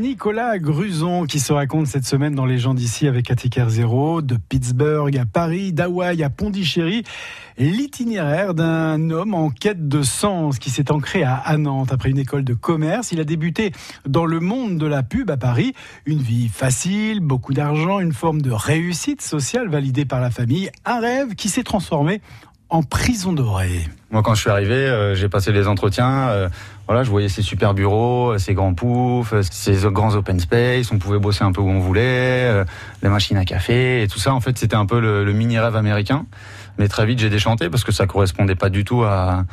Nicolas Gruson qui se raconte cette semaine dans Les gens d'ici avec Attica Zéro, de Pittsburgh à Paris, d'Hawaï à Pondichéry. L'itinéraire d'un homme en quête de sens qui s'est ancré à Nantes après une école de commerce. Il a débuté dans le monde de la pub à Paris. Une vie facile, beaucoup d'argent, une forme de réussite sociale validée par la famille. Un rêve qui s'est transformé en prison dorée. Moi, quand je suis arrivé, euh, j'ai passé les entretiens. Euh, voilà, je voyais ces super bureaux, ces grands poufs, ces grands open space. On pouvait bosser un peu où on voulait, euh, les machines à café et tout ça. En fait, c'était un peu le, mini rêve américain. Mais très vite, j'ai déchanté parce que ça correspondait pas du tout à,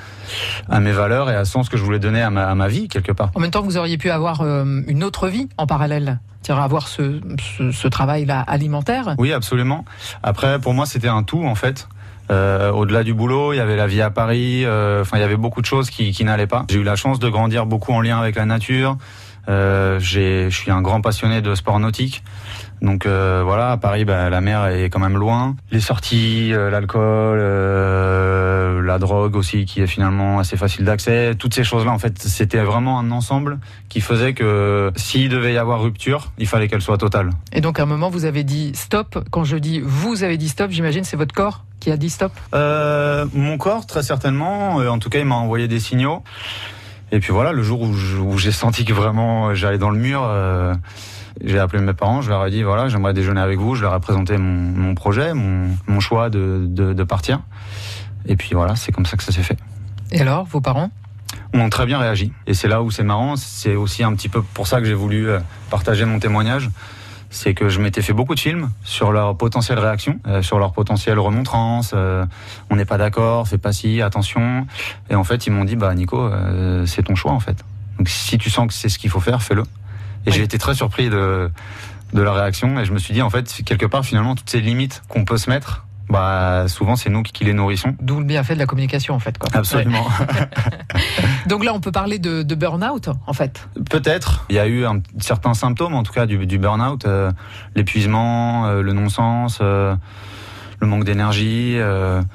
à mes valeurs et à sens que je voulais donner à ma, à ma, vie quelque part. En même temps, vous auriez pu avoir une autre vie en parallèle, c'est-à-dire avoir ce, ce, ce travail-là alimentaire. Oui, absolument. Après, pour moi, c'était un tout en fait. Euh, au-delà du boulot, il y avait la vie à Paris. Euh, enfin, il y avait beaucoup de choses qui, qui n'allaient pas. J'ai eu la chance de grandir beaucoup en lien avec la nature. Euh, je suis un grand passionné de sport nautique. Donc euh, voilà, à Paris, bah, la mer est quand même loin. Les sorties, euh, l'alcool, euh, la drogue aussi, qui est finalement assez facile d'accès. Toutes ces choses-là, en fait, c'était vraiment un ensemble qui faisait que s'il devait y avoir rupture, il fallait qu'elle soit totale. Et donc à un moment, vous avez dit stop. Quand je dis vous avez dit stop, j'imagine c'est votre corps qui a dit stop? mon corps, très certainement. En tout cas, il m'a envoyé des signaux. Et puis voilà, le jour où j'ai senti que vraiment j'allais dans le mur, euh, j'ai appelé mes parents, je leur ai dit voilà, j'aimerais déjeuner avec vous, je leur ai présenté mon, mon projet, mon, mon choix de, de, de, partir. Et puis voilà, c'est comme ça que ça s'est fait. Et alors, vos parents? Ont très bien réagi. Et c'est là où c'est marrant, c'est aussi un petit peu pour ça que j'ai voulu euh, partager mon témoignage c'est que je m'étais fait beaucoup de films sur leur potentielle réaction, euh, sur leur potentielle remontrance. Euh, on n'est pas d'accord, fais pas ci, attention. Et en fait, ils m'ont dit, bah Nico, euh, c'est ton choix en fait. Donc si tu sens que c'est ce qu'il faut faire, fais-le. Et j'ai été très surpris de de la réaction et je me suis dit en fait quelque part finalement toutes ces limites qu'on peut se mettre bah souvent c'est nous qui les nourrissons. D'où le bienfait de la communication en fait. Quoi. Absolument. Donc là on peut parler de, de burn-out en fait. Peut-être. Il y a eu un, certains symptômes en tout cas du, du burn-out, euh, l'épuisement, euh, le non-sens. Euh, le manque d'énergie,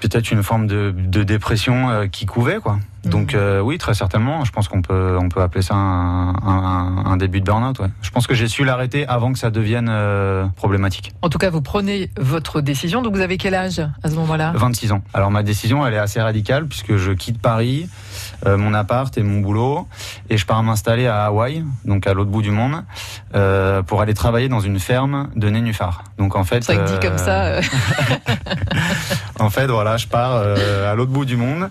peut-être une forme de, de dépression qui couvait quoi. Donc euh, oui, très certainement. Je pense qu'on peut on peut appeler ça un, un, un début de burn-out. Ouais. Je pense que j'ai su l'arrêter avant que ça devienne euh, problématique. En tout cas, vous prenez votre décision. Donc vous avez quel âge à ce moment-là? 26 ans. Alors ma décision, elle est assez radicale puisque je quitte Paris, euh, mon appart et mon boulot, et je pars m'installer à Hawaï, donc à l'autre bout du monde, euh, pour aller travailler dans une ferme de nénuphars. Donc en fait, ça dit comme ça. en fait, voilà, je pars à l'autre bout du monde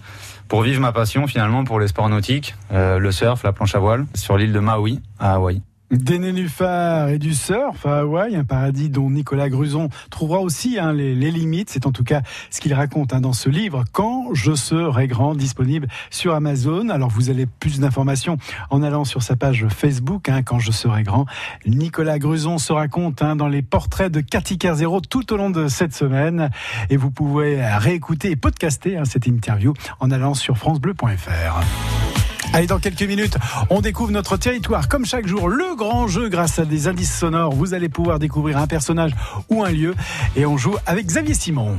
pour vivre ma passion finalement pour les sports nautiques, euh, le surf, la planche à voile, sur l'île de Maui à Hawaï. Des nénuphars et du surf à Hawaï, un paradis dont Nicolas Gruson trouvera aussi hein, les, limites. C'est en tout cas ce qu'il raconte hein, dans ce livre, Quand je serai grand, disponible sur Amazon. Alors vous avez plus d'informations en allant sur sa page Facebook, hein, Quand je serai grand. Nicolas Gruson se raconte dans les portraits de Cathy Kerzero tout au long de cette semaine. Et vous pouvez réécouter et podcaster cette interview en allant sur francebleu.fr. Allez, dans quelques minutes, on découvre notre territoire. Comme chaque jour, le grand jeu grâce à des indices sonores. Vous allez pouvoir découvrir un personnage ou un lieu. Et on joue avec Xavier Simon.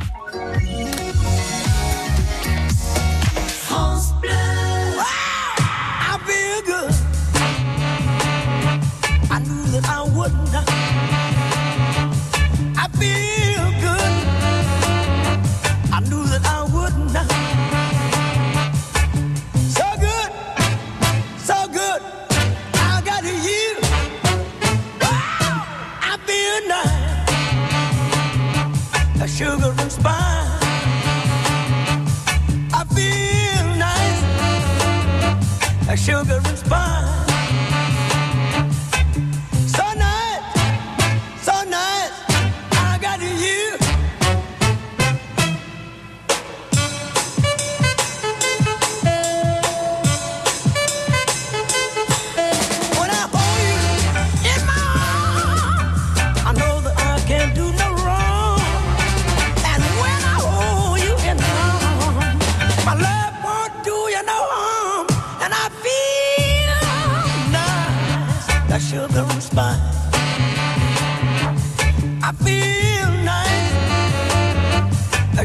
I feel nice.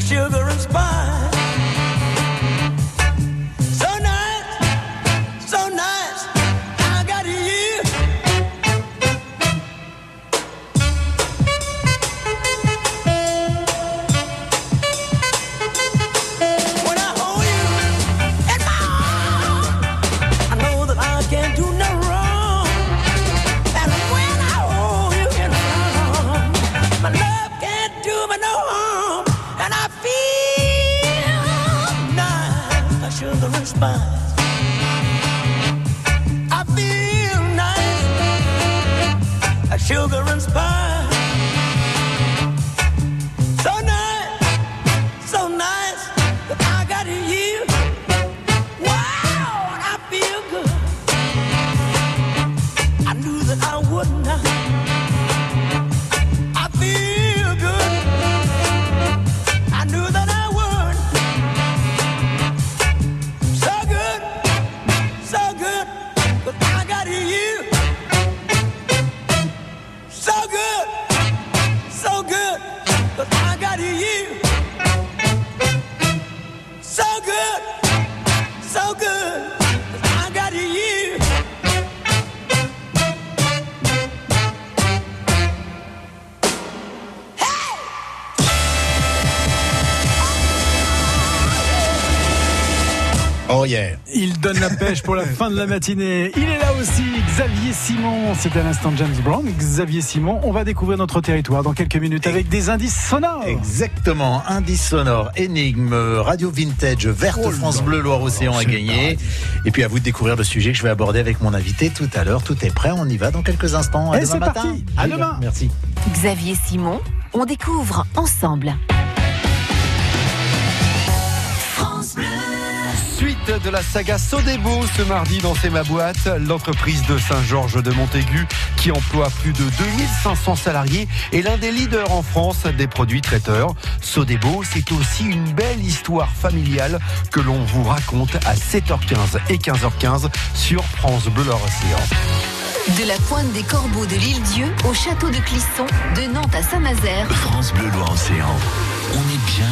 Sugar transpire. Il donne la pêche pour la fin de la matinée. Il est là aussi, Xavier Simon. C'est à l'instant James Brown. Xavier Simon, on va découvrir notre territoire dans quelques minutes avec des indices sonores. Exactement, indice sonore, énigme, radio vintage, verte Oh France Bleu Loire-Océan à gagner. Et puis à vous de découvrir le sujet que je vais aborder avec mon invité tout à l'heure. Tout est prêt, on y va dans quelques instants. À Et demain c'est matin. parti. À demain. Merci. Xavier Simon, on découvre ensemble. Suite de la saga Sodebo ce mardi dans C'est ma boîte, l'entreprise de Saint-Georges de Montaigu qui emploie plus de 2500 salariés est l'un des leaders en France des produits traiteurs. Sodebo, c'est aussi une belle histoire familiale que l'on vous raconte à 7h15 et 15h15 sur France Bleu Océan. De la pointe des corbeaux de l'île Dieu au château de Clisson, de Nantes à Saint-Nazaire, France Bleu Loire Océan. On est bien